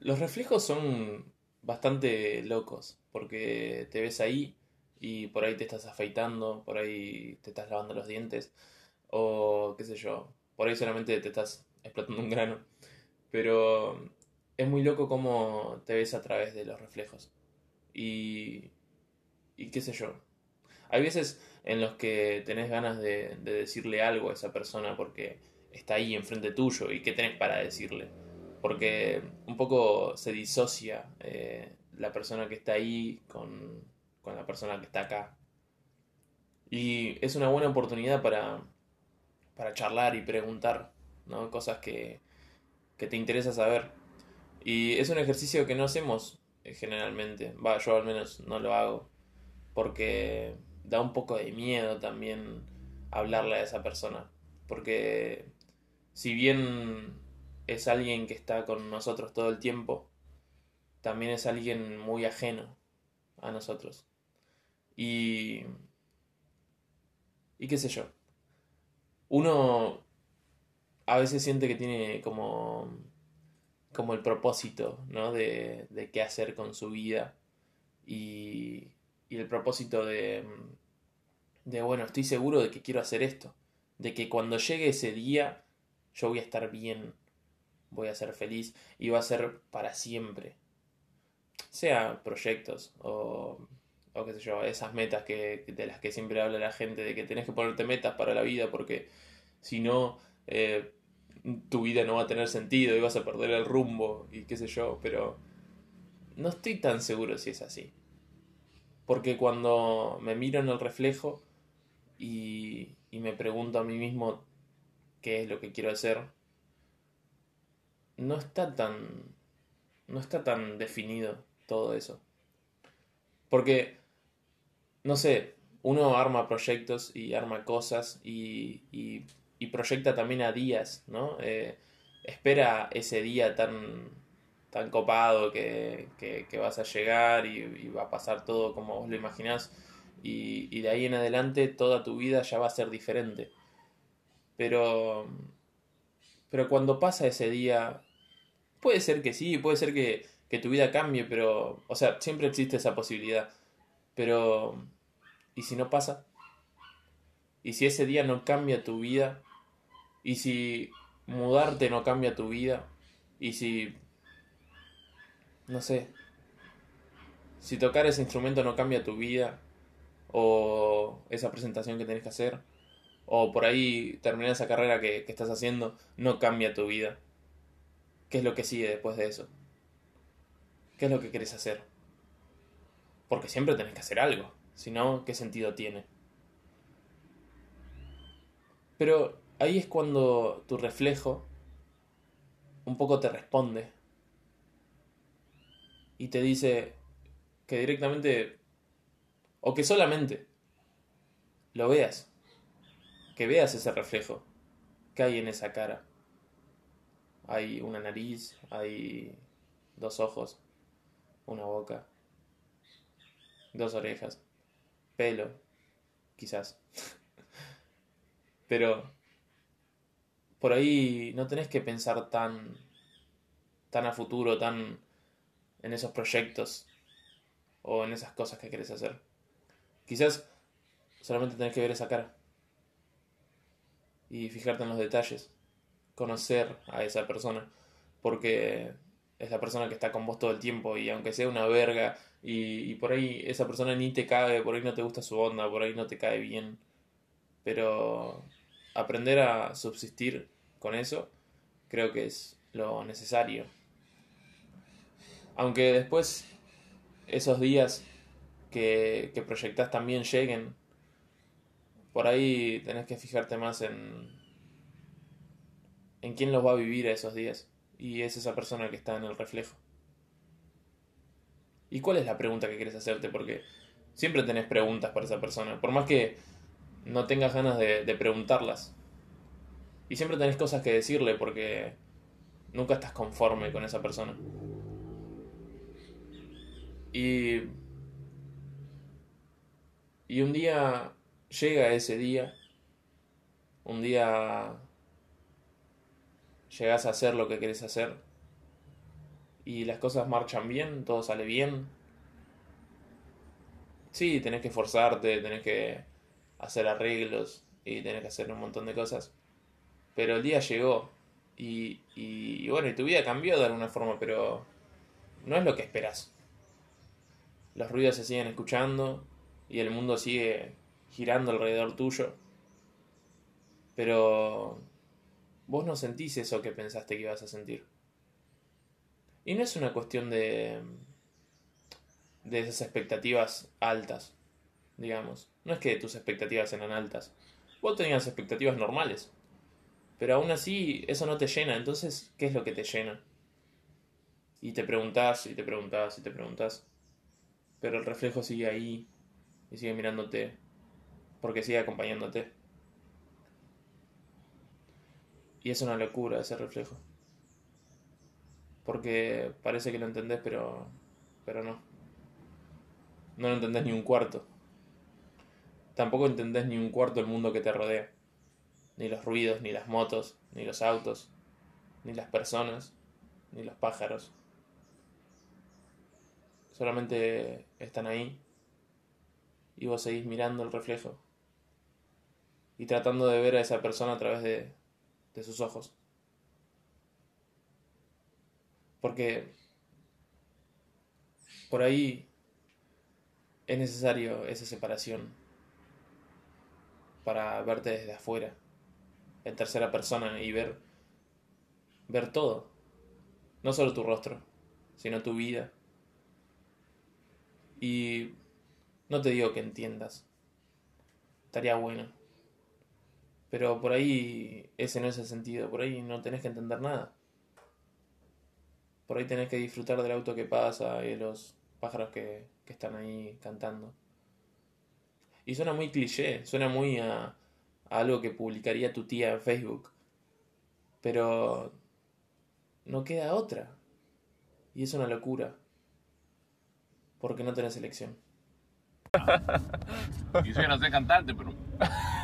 Los reflejos son bastante locos, porque te ves ahí y por ahí te estás afeitando, por ahí te estás lavando los dientes, o qué sé yo, por ahí solamente te estás explotando un grano. Pero es muy loco cómo te ves a través de los reflejos. Y, y qué sé yo. Hay veces en los que tenés ganas de, de decirle algo a esa persona porque está ahí enfrente tuyo y qué tenés para decirle. Porque un poco se disocia eh, la persona que está ahí con, con la persona que está acá. Y es una buena oportunidad para, para charlar y preguntar, ¿no? Cosas que, que te interesa saber. Y es un ejercicio que no hacemos eh, generalmente. Va, yo al menos no lo hago. Porque da un poco de miedo también hablarle a esa persona. Porque si bien es alguien que está con nosotros todo el tiempo, también es alguien muy ajeno a nosotros. Y... Y qué sé yo. Uno a veces siente que tiene como... como el propósito, ¿no? De, de qué hacer con su vida. Y, y el propósito de... de, bueno, estoy seguro de que quiero hacer esto. De que cuando llegue ese día yo voy a estar bien, voy a ser feliz y va a ser para siempre. Sea proyectos o, o qué sé yo, esas metas que, de las que siempre habla la gente, de que tenés que ponerte metas para la vida porque si no, eh, tu vida no va a tener sentido y vas a perder el rumbo y qué sé yo, pero no estoy tan seguro si es así. Porque cuando me miro en el reflejo y, y me pregunto a mí mismo qué es lo que quiero hacer, no está tan. no está tan definido todo eso. Porque, no sé, uno arma proyectos y arma cosas y, y, y proyecta también a días, ¿no? Eh, espera ese día tan, tan copado que, que, vas a llegar y, y, va a pasar todo como vos lo imaginás y, y de ahí en adelante toda tu vida ya va a ser diferente. Pero, pero cuando pasa ese día, puede ser que sí, puede ser que, que tu vida cambie, pero, o sea, siempre existe esa posibilidad. Pero, ¿y si no pasa? ¿Y si ese día no cambia tu vida? ¿Y si mudarte no cambia tu vida? ¿Y si, no sé, si tocar ese instrumento no cambia tu vida? ¿O esa presentación que tenés que hacer? o por ahí terminar esa carrera que, que, estás haciendo no cambia tu vida. ¿Qué es lo que sigue después de eso? ¿Qué es lo que querés hacer? Porque siempre tenés que hacer algo, si no, ¿qué sentido tiene? Pero ahí es cuando tu reflejo un poco te responde y te dice que directamente o que solamente lo veas que veas ese reflejo que hay en esa cara. Hay una nariz, hay dos ojos, una boca, dos orejas, pelo, quizás. Pero por ahí no tenés que pensar tan tan a futuro, tan en esos proyectos o en esas cosas que querés hacer. Quizás solamente tenés que ver esa cara y fijarte en los detalles, conocer a esa persona, porque es la persona que está con vos todo el tiempo y aunque sea una verga y, y, por ahí esa persona ni te cae, por ahí no te gusta su onda, por ahí no te cae bien, pero aprender a subsistir con eso creo que es lo necesario. Aunque después esos días que, que proyectas también lleguen, por ahí tenés que fijarte más en, en quién los va a vivir a esos días. Y es esa persona que está en el reflejo. ¿Y cuál es la pregunta que quieres hacerte? Porque siempre tenés preguntas para esa persona. Por más que no tengas ganas de, de preguntarlas. Y siempre tenés cosas que decirle porque nunca estás conforme con esa persona. Y. Y un día llega ese día, un día llegas a hacer lo que querés hacer y las cosas marchan bien, todo sale bien. Sí, tenés que esforzarte, tenés que hacer arreglos y tenés que hacer un montón de cosas. Pero el día llegó y, y, bueno, y tu vida cambió de alguna forma, pero no es lo que esperas. Los ruidos se siguen escuchando y el mundo sigue girando alrededor tuyo. Pero vos no sentís eso que pensaste que ibas a sentir. Y no es una cuestión de, de esas expectativas altas, digamos. No es que tus expectativas eran altas. Vos tenías expectativas normales. Pero aún así, eso no te llena. Entonces, ¿qué es lo que te llena? Y te preguntás, y te preguntás, y te preguntás. Pero el reflejo sigue ahí, y sigue mirándote, porque sigue acompañándote. Y es una locura ese reflejo. Porque parece que lo entendés, pero, pero no. No lo entendés ni un cuarto. Tampoco entendés ni un cuarto el mundo que te rodea. Ni los ruidos, ni las motos, ni los autos, ni las personas, ni los pájaros. Solamente están ahí y vos seguís mirando el reflejo y tratando de ver a esa persona a través de, de sus ojos. Porque por ahí es necesario esa separación para verte desde afuera, en tercera persona y ver ver todo, no solo tu rostro, sino tu vida. Y no te digo que entiendas. Estaría bueno. Pero por ahí ese no es el sentido. Por ahí no tenés que entender nada. Por ahí tenés que disfrutar del auto que pasa y de los pájaros que, que están ahí cantando. Y suena muy cliché, suena muy a, a algo que publicaría tu tía en Facebook. Pero no queda otra. Y es una locura. Porque no tenés elección. Quisiera ser cantante, pero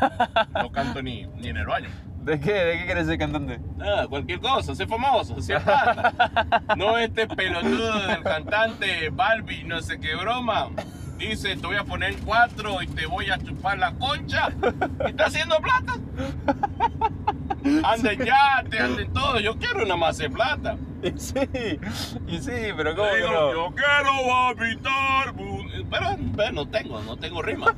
no canto ni, ni en el baño. ¿De qué? ¿De qué quieres ser cantante? Nada, cualquier cosa, ser famoso, ser plata. No este pelotudo del cantante Balbi, no sé qué broma. Dice, te voy a poner cuatro y te voy a chupar la concha. Y está haciendo plata. Anden ya, te anden todo. Yo quiero una más de plata. Y sí, y sí, pero ¿cómo digo, no? yo quiero mu- Pero, pero no tengo, no tengo rima.